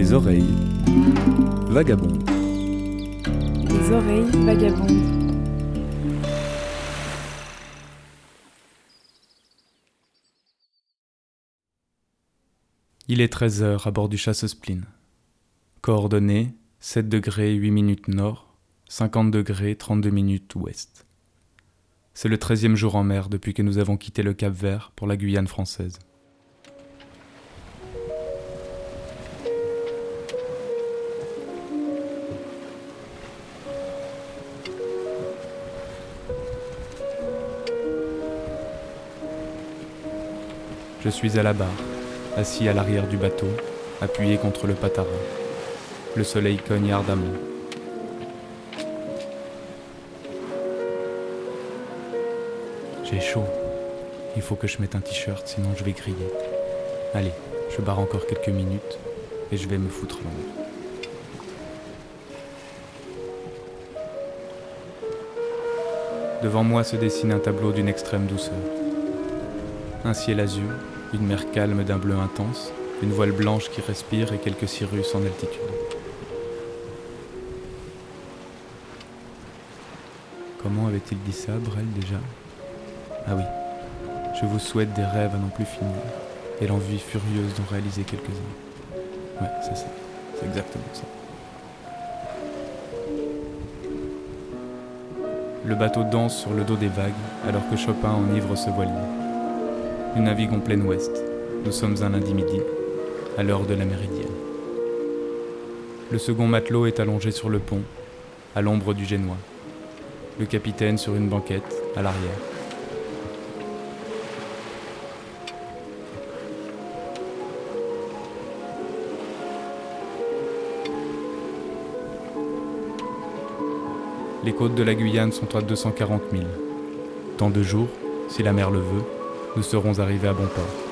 Les oreilles vagabondes. Les oreilles vagabondes. Il est 13 heures à bord du chasse-spleen. Coordonnées 7 degrés 8 minutes nord, 50 degrés 32 minutes ouest. C'est le 13e jour en mer depuis que nous avons quitté le Cap Vert pour la Guyane française. Je suis à la barre, assis à l'arrière du bateau, appuyé contre le patarin. Le soleil cogne ardemment. J'ai chaud. Il faut que je mette un t-shirt, sinon je vais griller. Allez, je barre encore quelques minutes et je vais me foutre l'ombre. Devant moi se dessine un tableau d'une extrême douceur. Un ciel azur, une mer calme d'un bleu intense, une voile blanche qui respire et quelques cirrus en altitude. Comment avait-il dit ça, Brel, déjà? Ah oui. Je vous souhaite des rêves à non plus finir et l'envie furieuse d'en réaliser quelques-uns. Ouais, c'est ça. C'est exactement ça. Le bateau danse sur le dos des vagues alors que Chopin enivre ce voilier. Nous naviguons en plein ouest. Nous sommes un lundi midi, à l'heure de la méridienne. Le second matelot est allongé sur le pont, à l'ombre du génois. Le capitaine sur une banquette, à l'arrière. Les côtes de la Guyane sont à 240 000. Dans deux jours, si la mer le veut, nous serons arrivés à bon port.